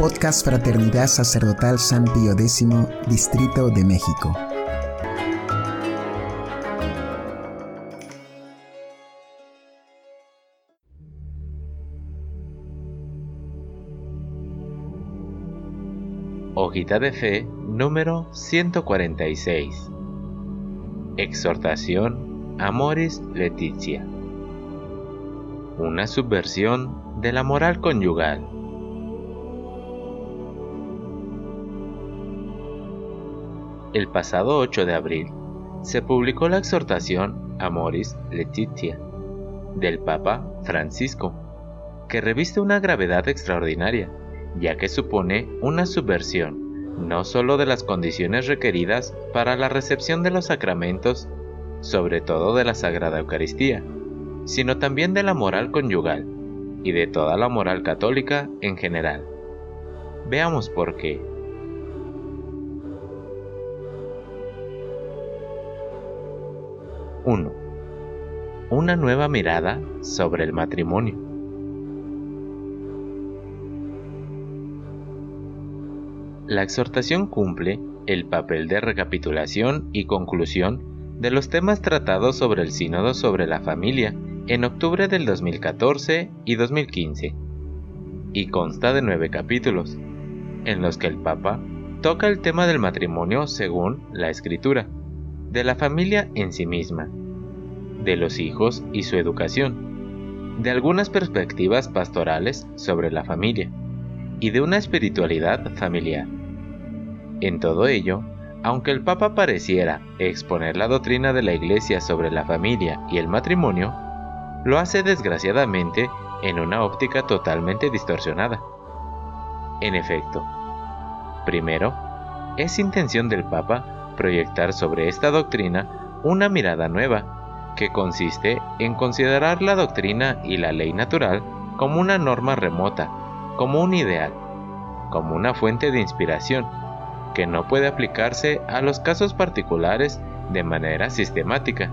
Podcast Fraternidad Sacerdotal San Pío X, Distrito de México. Hojita de Fe número 146. Exhortación Amoris Leticia. Una subversión de la moral conyugal. El pasado 8 de abril se publicó la exhortación Amoris Letitia del Papa Francisco, que reviste una gravedad extraordinaria, ya que supone una subversión no sólo de las condiciones requeridas para la recepción de los sacramentos, sobre todo de la Sagrada Eucaristía, sino también de la moral conyugal y de toda la moral católica en general. Veamos por qué. 1. Una nueva mirada sobre el matrimonio. La exhortación cumple el papel de recapitulación y conclusión de los temas tratados sobre el sínodo sobre la familia en octubre del 2014 y 2015, y consta de nueve capítulos, en los que el Papa toca el tema del matrimonio según la escritura de la familia en sí misma, de los hijos y su educación, de algunas perspectivas pastorales sobre la familia y de una espiritualidad familiar. En todo ello, aunque el Papa pareciera exponer la doctrina de la Iglesia sobre la familia y el matrimonio, lo hace desgraciadamente en una óptica totalmente distorsionada. En efecto, primero, es intención del Papa proyectar sobre esta doctrina una mirada nueva, que consiste en considerar la doctrina y la ley natural como una norma remota, como un ideal, como una fuente de inspiración, que no puede aplicarse a los casos particulares de manera sistemática,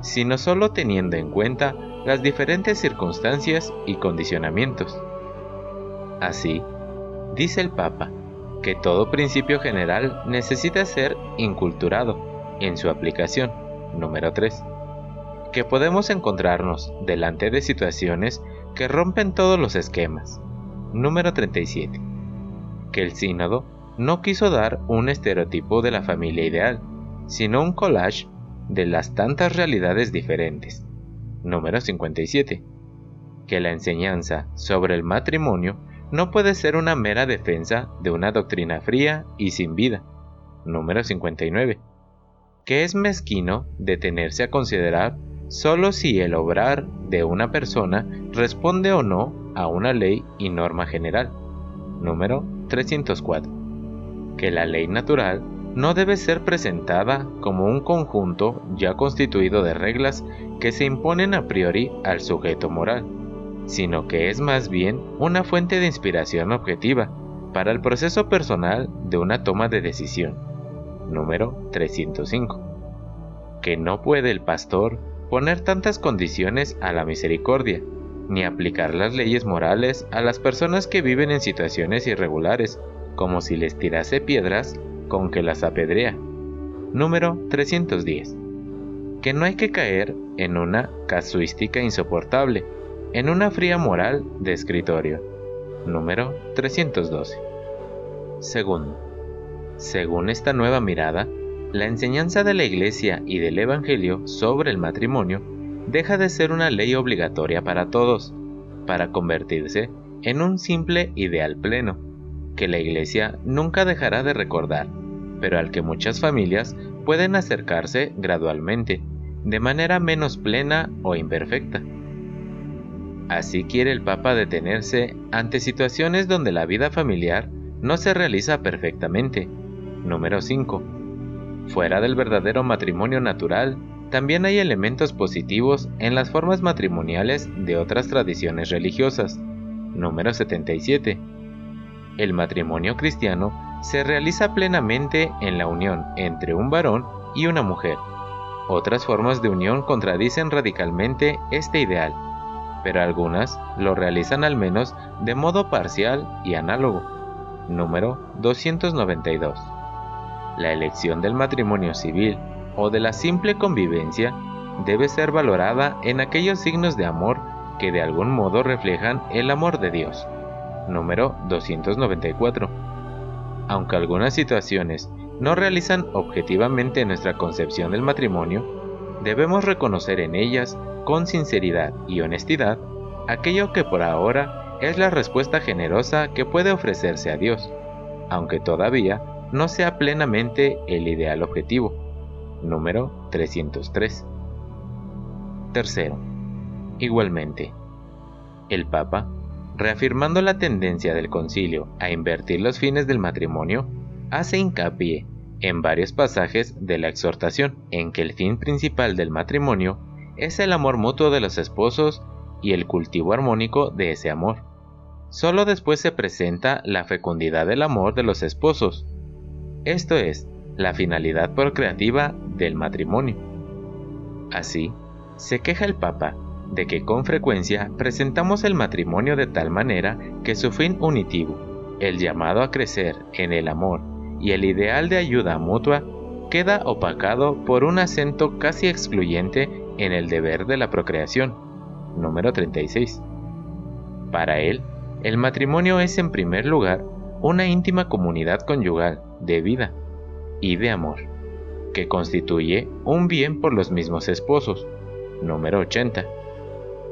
sino solo teniendo en cuenta las diferentes circunstancias y condicionamientos. Así, dice el Papa, que todo principio general necesita ser inculturado en su aplicación. Número 3. Que podemos encontrarnos delante de situaciones que rompen todos los esquemas. Número 37. Que el sínodo no quiso dar un estereotipo de la familia ideal, sino un collage de las tantas realidades diferentes. Número 57. Que la enseñanza sobre el matrimonio no puede ser una mera defensa de una doctrina fría y sin vida. Número 59. Que es mezquino detenerse a considerar solo si el obrar de una persona responde o no a una ley y norma general. Número 304. Que la ley natural no debe ser presentada como un conjunto ya constituido de reglas que se imponen a priori al sujeto moral sino que es más bien una fuente de inspiración objetiva para el proceso personal de una toma de decisión. Número 305. Que no puede el pastor poner tantas condiciones a la misericordia, ni aplicar las leyes morales a las personas que viven en situaciones irregulares, como si les tirase piedras con que las apedrea. Número 310. Que no hay que caer en una casuística insoportable, en una fría moral de escritorio. Número 312. Segundo, según esta nueva mirada, la enseñanza de la Iglesia y del Evangelio sobre el matrimonio deja de ser una ley obligatoria para todos, para convertirse en un simple ideal pleno, que la Iglesia nunca dejará de recordar, pero al que muchas familias pueden acercarse gradualmente, de manera menos plena o imperfecta. Así quiere el Papa detenerse ante situaciones donde la vida familiar no se realiza perfectamente. Número 5. Fuera del verdadero matrimonio natural, también hay elementos positivos en las formas matrimoniales de otras tradiciones religiosas. Número 77. El matrimonio cristiano se realiza plenamente en la unión entre un varón y una mujer. Otras formas de unión contradicen radicalmente este ideal pero algunas lo realizan al menos de modo parcial y análogo. número 292. La elección del matrimonio civil o de la simple convivencia debe ser valorada en aquellos signos de amor que de algún modo reflejan el amor de Dios. Número 294. Aunque algunas situaciones no realizan objetivamente nuestra concepción del matrimonio, debemos reconocer en ellas, con sinceridad y honestidad, aquello que por ahora es la respuesta generosa que puede ofrecerse a Dios, aunque todavía no sea plenamente el ideal objetivo. Número 303. Tercero, igualmente, el Papa, reafirmando la tendencia del concilio a invertir los fines del matrimonio, hace hincapié en varios pasajes de la exhortación en que el fin principal del matrimonio es el amor mutuo de los esposos y el cultivo armónico de ese amor. Solo después se presenta la fecundidad del amor de los esposos, esto es, la finalidad procreativa del matrimonio. Así, se queja el Papa de que con frecuencia presentamos el matrimonio de tal manera que su fin unitivo, el llamado a crecer en el amor y el ideal de ayuda mutua, queda opacado por un acento casi excluyente en el deber de la procreación. Número 36. Para él, el matrimonio es en primer lugar una íntima comunidad conyugal de vida y de amor, que constituye un bien por los mismos esposos. Número 80.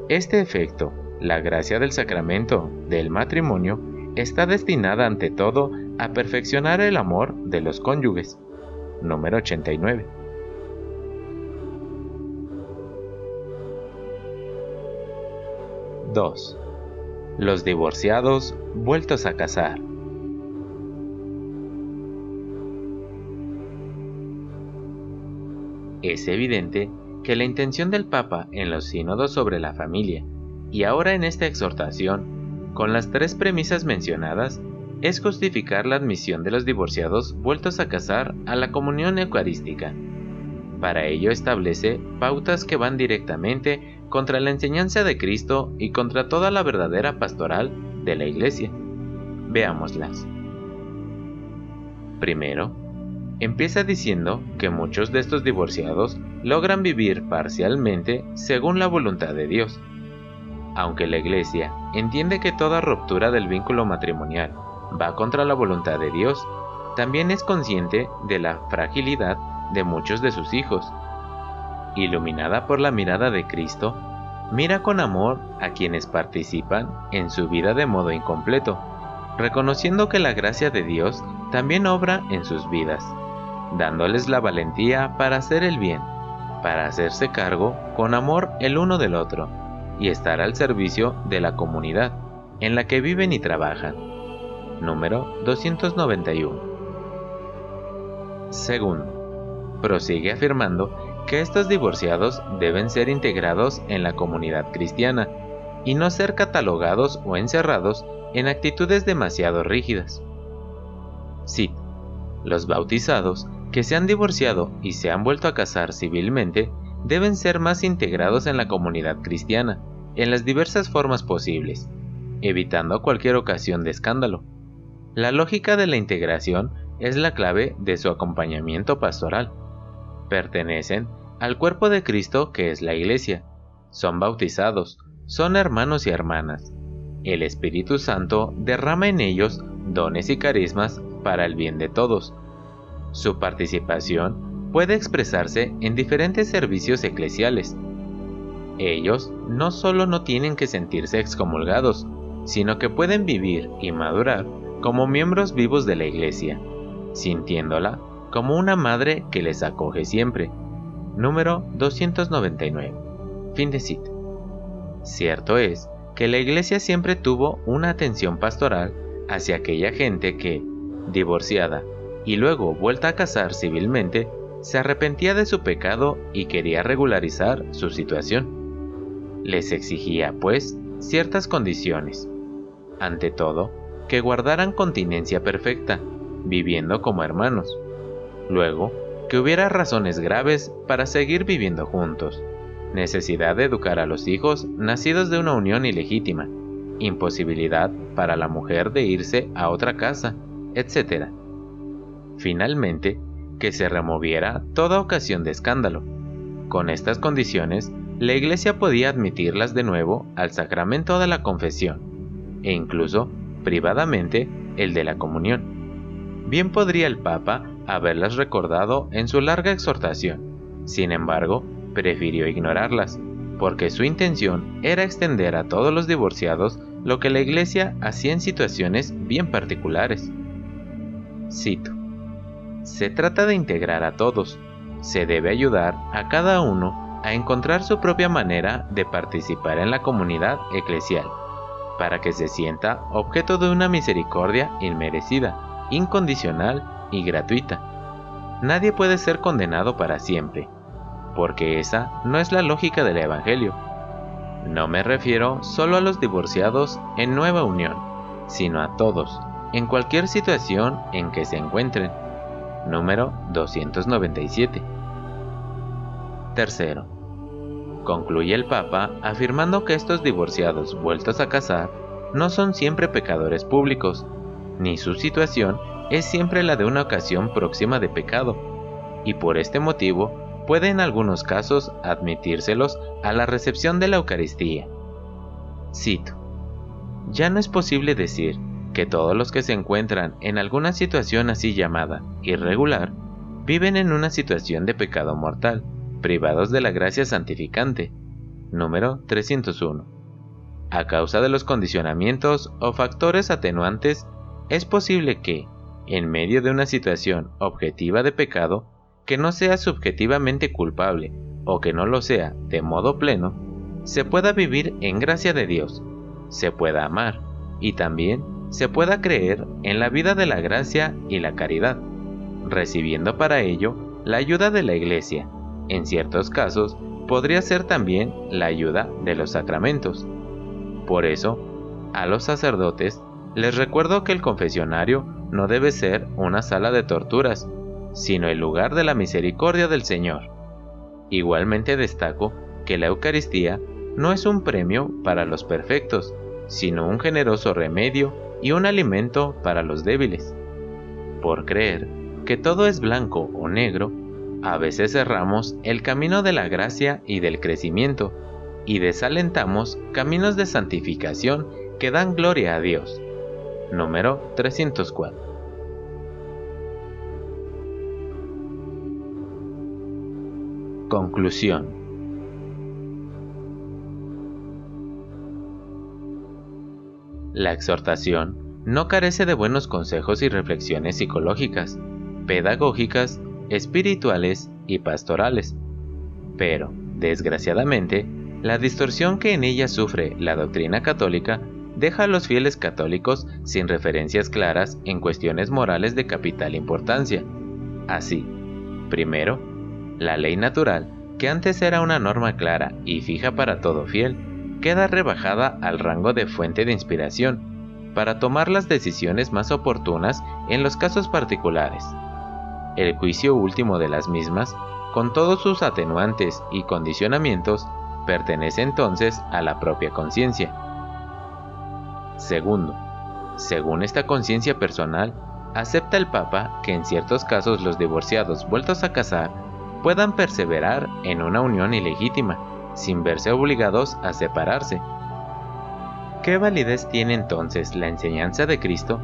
Este efecto, la gracia del sacramento del matrimonio, está destinada ante todo a perfeccionar el amor de los cónyuges. Número 89. (2) Los divorciados vueltos a casar. Es evidente que la intención del Papa en los sínodos sobre la familia y ahora en esta exhortación, con las tres premisas mencionadas, es justificar la admisión de los divorciados vueltos a casar a la comunión eucarística. Para ello establece pautas que van directamente contra la enseñanza de Cristo y contra toda la verdadera pastoral de la Iglesia. Veámoslas. Primero, empieza diciendo que muchos de estos divorciados logran vivir parcialmente según la voluntad de Dios. Aunque la Iglesia entiende que toda ruptura del vínculo matrimonial va contra la voluntad de Dios, también es consciente de la fragilidad de muchos de sus hijos. Iluminada por la mirada de Cristo, mira con amor a quienes participan en su vida de modo incompleto, reconociendo que la gracia de Dios también obra en sus vidas dándoles la valentía para hacer el bien, para hacerse cargo con amor el uno del otro y estar al servicio de la comunidad en la que viven y trabajan. Número 291. Segundo, prosigue afirmando que estos divorciados deben ser integrados en la comunidad cristiana y no ser catalogados o encerrados en actitudes demasiado rígidas. Sí, los bautizados que se han divorciado y se han vuelto a casar civilmente deben ser más integrados en la comunidad cristiana, en las diversas formas posibles, evitando cualquier ocasión de escándalo. La lógica de la integración es la clave de su acompañamiento pastoral. Pertenecen al cuerpo de Cristo que es la Iglesia, son bautizados, son hermanos y hermanas. El Espíritu Santo derrama en ellos dones y carismas para el bien de todos, su participación puede expresarse en diferentes servicios eclesiales. Ellos no solo no tienen que sentirse excomulgados, sino que pueden vivir y madurar como miembros vivos de la Iglesia, sintiéndola como una madre que les acoge siempre. Número 299. Fin de cita. Cierto es que la Iglesia siempre tuvo una atención pastoral hacia aquella gente que, divorciada y luego vuelta a casar civilmente, se arrepentía de su pecado y quería regularizar su situación. Les exigía, pues, ciertas condiciones. Ante todo, que guardaran continencia perfecta, viviendo como hermanos. Luego, que hubiera razones graves para seguir viviendo juntos. Necesidad de educar a los hijos nacidos de una unión ilegítima. Imposibilidad para la mujer de irse a otra casa etc. Finalmente, que se removiera toda ocasión de escándalo. Con estas condiciones, la Iglesia podía admitirlas de nuevo al sacramento de la confesión, e incluso, privadamente, el de la comunión. Bien podría el Papa haberlas recordado en su larga exhortación, sin embargo, prefirió ignorarlas, porque su intención era extender a todos los divorciados lo que la Iglesia hacía en situaciones bien particulares. Cito. Se trata de integrar a todos. Se debe ayudar a cada uno a encontrar su propia manera de participar en la comunidad eclesial, para que se sienta objeto de una misericordia inmerecida, incondicional y gratuita. Nadie puede ser condenado para siempre, porque esa no es la lógica del Evangelio. No me refiero solo a los divorciados en nueva unión, sino a todos, en cualquier situación en que se encuentren número 297. Tercero, concluye el Papa afirmando que estos divorciados vueltos a casar no son siempre pecadores públicos, ni su situación es siempre la de una ocasión próxima de pecado, y por este motivo puede en algunos casos admitírselos a la recepción de la Eucaristía. Cito, ya no es posible decir que todos los que se encuentran en alguna situación así llamada irregular viven en una situación de pecado mortal, privados de la gracia santificante. Número 301. A causa de los condicionamientos o factores atenuantes, es posible que, en medio de una situación objetiva de pecado, que no sea subjetivamente culpable o que no lo sea de modo pleno, se pueda vivir en gracia de Dios, se pueda amar y también se pueda creer en la vida de la gracia y la caridad, recibiendo para ello la ayuda de la Iglesia. En ciertos casos, podría ser también la ayuda de los sacramentos. Por eso, a los sacerdotes les recuerdo que el confesionario no debe ser una sala de torturas, sino el lugar de la misericordia del Señor. Igualmente destaco que la Eucaristía no es un premio para los perfectos, sino un generoso remedio y un alimento para los débiles. Por creer que todo es blanco o negro, a veces cerramos el camino de la gracia y del crecimiento y desalentamos caminos de santificación que dan gloria a Dios. Número 304. Conclusión. La exhortación no carece de buenos consejos y reflexiones psicológicas, pedagógicas, espirituales y pastorales. Pero, desgraciadamente, la distorsión que en ella sufre la doctrina católica deja a los fieles católicos sin referencias claras en cuestiones morales de capital importancia. Así, primero, la ley natural, que antes era una norma clara y fija para todo fiel, queda rebajada al rango de fuente de inspiración para tomar las decisiones más oportunas en los casos particulares. El juicio último de las mismas, con todos sus atenuantes y condicionamientos, pertenece entonces a la propia conciencia. Segundo, según esta conciencia personal, acepta el Papa que en ciertos casos los divorciados vueltos a casar puedan perseverar en una unión ilegítima, sin verse obligados a separarse. ¿Qué validez tiene entonces la enseñanza de Cristo?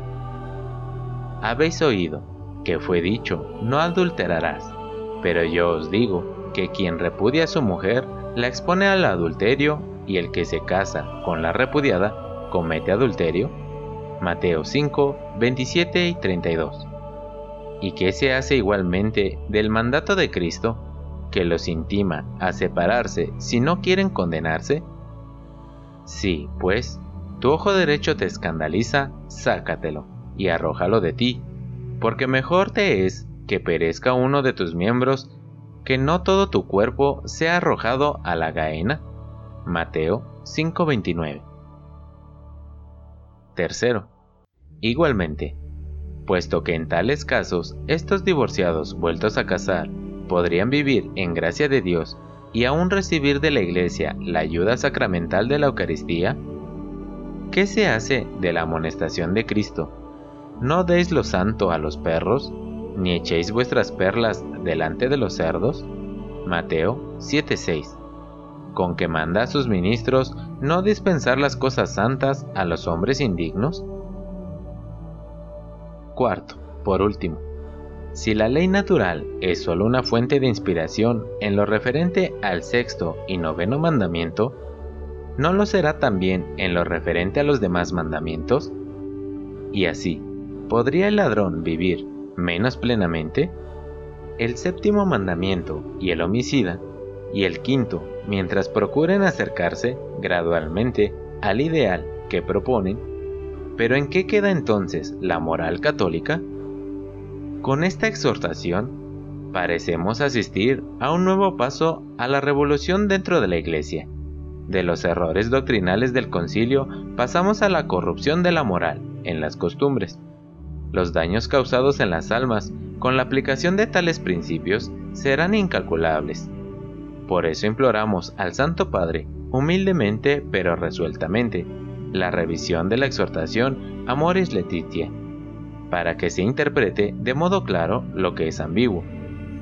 Habéis oído que fue dicho, no adulterarás, pero yo os digo que quien repudia a su mujer la expone al adulterio y el que se casa con la repudiada comete adulterio. Mateo 5, 27 y 32. ¿Y qué se hace igualmente del mandato de Cristo que los intima a separarse si no quieren condenarse? Sí, pues, tu ojo derecho te escandaliza, sácatelo y arrójalo de ti, porque mejor te es que perezca uno de tus miembros que no todo tu cuerpo sea arrojado a la gaena. Mateo 5:29. Tercero, igualmente, puesto que en tales casos estos divorciados vueltos a casar podrían vivir en gracia de Dios y aún recibir de la Iglesia la ayuda sacramental de la Eucaristía? ¿Qué se hace de la amonestación de Cristo? no deis lo santo a los perros, ni echéis vuestras perlas delante de los cerdos. Mateo 7:6. Con que manda a sus ministros no dispensar las cosas santas a los hombres indignos. Cuarto, por último, si la ley natural es solo una fuente de inspiración en lo referente al sexto y noveno mandamiento, ¿no lo será también en lo referente a los demás mandamientos? Y así, ¿podría el ladrón vivir menos plenamente? El séptimo mandamiento y el homicida, y el quinto, mientras procuren acercarse gradualmente al ideal que proponen, pero ¿en qué queda entonces la moral católica? Con esta exhortación, parecemos asistir a un nuevo paso a la revolución dentro de la Iglesia. De los errores doctrinales del concilio pasamos a la corrupción de la moral en las costumbres. Los daños causados en las almas con la aplicación de tales principios serán incalculables. Por eso imploramos al Santo Padre, humildemente pero resueltamente, la revisión de la exhortación Amoris Letitia, para que se interprete de modo claro lo que es ambiguo,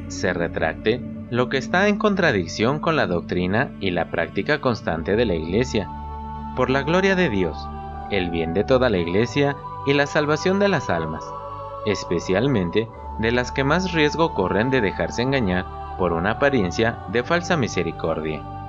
se retracte lo que está en contradicción con la doctrina y la práctica constante de la Iglesia, por la gloria de Dios, el bien de toda la Iglesia y la salvación de las almas, especialmente de las que más riesgo corren de dejarse engañar por una apariencia de falsa misericordia.